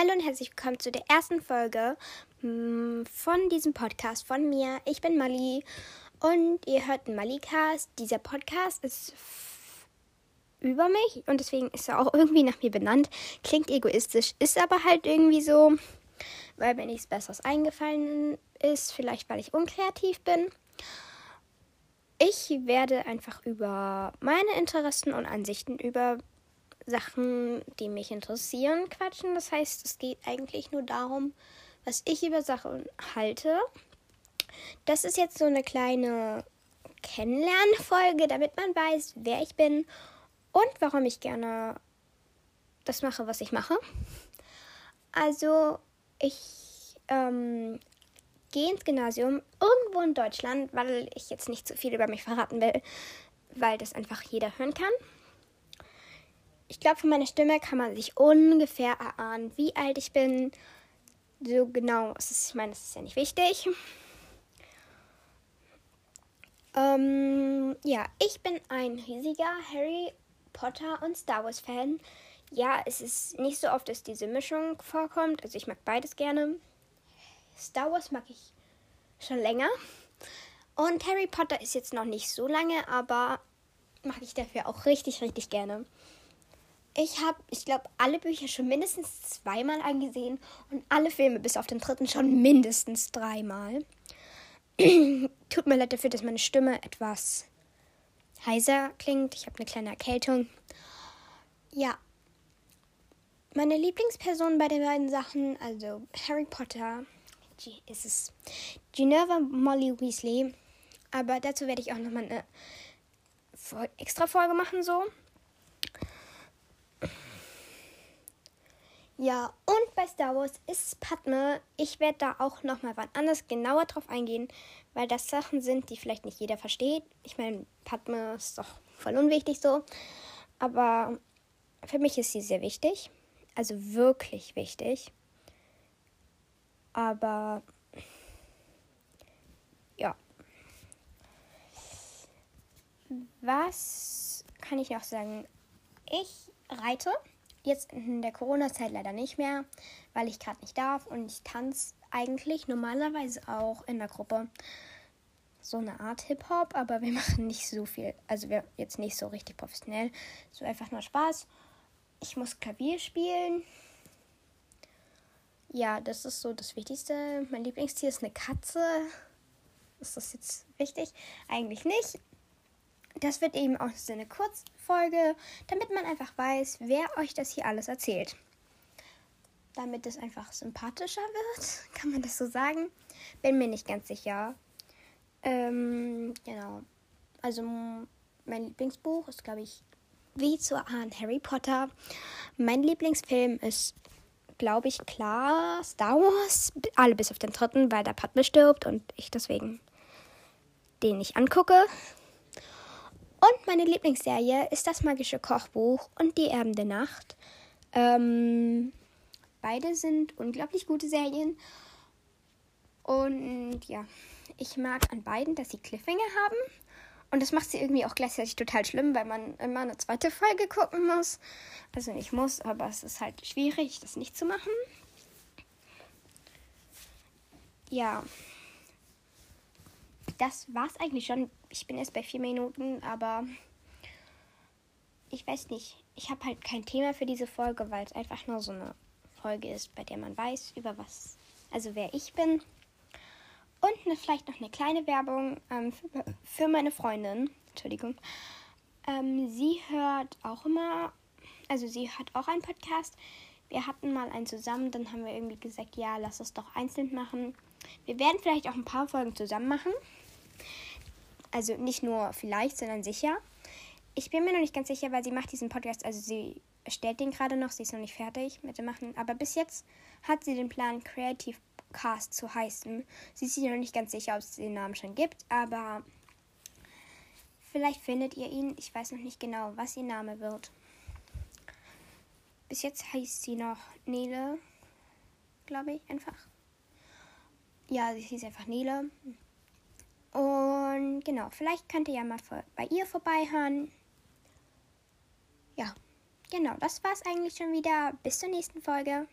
Hallo und herzlich willkommen zu der ersten Folge mm, von diesem Podcast von mir. Ich bin Mali und ihr hört einen Mali-Cast. Dieser Podcast ist über mich und deswegen ist er auch irgendwie nach mir benannt. Klingt egoistisch, ist aber halt irgendwie so, weil mir nichts Besseres eingefallen ist, vielleicht weil ich unkreativ bin. Ich werde einfach über meine Interessen und Ansichten über Sachen, die mich interessieren, quatschen. Das heißt, es geht eigentlich nur darum, was ich über Sachen halte. Das ist jetzt so eine kleine Kennenlernfolge, damit man weiß, wer ich bin und warum ich gerne das mache, was ich mache. Also, ich ähm, gehe ins Gymnasium irgendwo in Deutschland, weil ich jetzt nicht zu viel über mich verraten will, weil das einfach jeder hören kann. Ich glaube, von meiner Stimme kann man sich ungefähr erahnen, wie alt ich bin. So genau, ist, ich meine, das ist ja nicht wichtig. Ähm, ja, ich bin ein riesiger Harry Potter und Star Wars Fan. Ja, es ist nicht so oft, dass diese Mischung vorkommt. Also ich mag beides gerne. Star Wars mag ich schon länger. Und Harry Potter ist jetzt noch nicht so lange, aber mag ich dafür auch richtig, richtig gerne. Ich habe, ich glaube, alle Bücher schon mindestens zweimal angesehen und alle Filme bis auf den dritten schon mindestens dreimal. Tut mir leid dafür, dass meine Stimme etwas heiser klingt. Ich habe eine kleine Erkältung. Ja. Meine Lieblingsperson bei den beiden Sachen, also Harry Potter, ist es Geneva Molly Weasley. Aber dazu werde ich auch nochmal eine extra Folge machen, so. Ja, und bei Star Wars ist Padme. Ich werde da auch nochmal wann anders genauer drauf eingehen, weil das Sachen sind, die vielleicht nicht jeder versteht. Ich meine, Padme ist doch voll unwichtig so. Aber für mich ist sie sehr wichtig. Also wirklich wichtig. Aber ja. Was kann ich noch sagen? Ich reite Jetzt in der Corona-Zeit leider nicht mehr, weil ich gerade nicht darf und ich tanze eigentlich normalerweise auch in der Gruppe. So eine Art Hip-Hop, aber wir machen nicht so viel. Also wir jetzt nicht so richtig professionell. So einfach nur Spaß. Ich muss Klavier spielen. Ja, das ist so das Wichtigste. Mein Lieblingstier ist eine Katze. Ist das jetzt wichtig? Eigentlich nicht. Das wird eben auch so eine Kurzfolge, damit man einfach weiß, wer euch das hier alles erzählt. Damit es einfach sympathischer wird, kann man das so sagen. Bin mir nicht ganz sicher. Ähm, genau. Also mein Lieblingsbuch ist, glaube ich, wie zu ahnen Harry Potter. Mein Lieblingsfilm ist, glaube ich, klar Star Wars. Alle bis auf den dritten, weil der Padme stirbt und ich deswegen den nicht angucke. Und meine Lieblingsserie ist das magische Kochbuch und die Erben der Nacht. Ähm, beide sind unglaublich gute Serien. Und ja, ich mag an beiden, dass sie Cliffhanger haben. Und das macht sie irgendwie auch gleichzeitig total schlimm, weil man immer eine zweite Folge gucken muss. Also nicht muss, aber es ist halt schwierig, das nicht zu machen. Ja das war's eigentlich schon. Ich bin erst bei vier Minuten, aber ich weiß nicht. Ich habe halt kein Thema für diese Folge, weil es einfach nur so eine Folge ist, bei der man weiß, über was, also wer ich bin. Und eine, vielleicht noch eine kleine Werbung ähm, für, für, meine Freundin. Entschuldigung. Ähm, sie hört auch immer, also sie hat auch einen Podcast. Wir hatten mal einen zusammen, dann haben wir irgendwie gesagt, ja, lass es doch einzeln machen. Wir werden vielleicht auch ein paar Folgen zusammen machen. Also nicht nur vielleicht, sondern sicher. Ich bin mir noch nicht ganz sicher, weil sie macht diesen Podcast, also sie erstellt den gerade noch, sie ist noch nicht fertig mit dem Machen. Aber bis jetzt hat sie den Plan, Creative Cast zu heißen. Sie ist sich noch nicht ganz sicher, ob es den Namen schon gibt, aber vielleicht findet ihr ihn. Ich weiß noch nicht genau, was ihr Name wird. Bis jetzt heißt sie noch Nele, glaube ich, einfach. Ja, sie hieß einfach Nele. Genau, vielleicht könnt ihr ja mal bei ihr vorbeihören. Ja, genau, das war's eigentlich schon wieder. Bis zur nächsten Folge.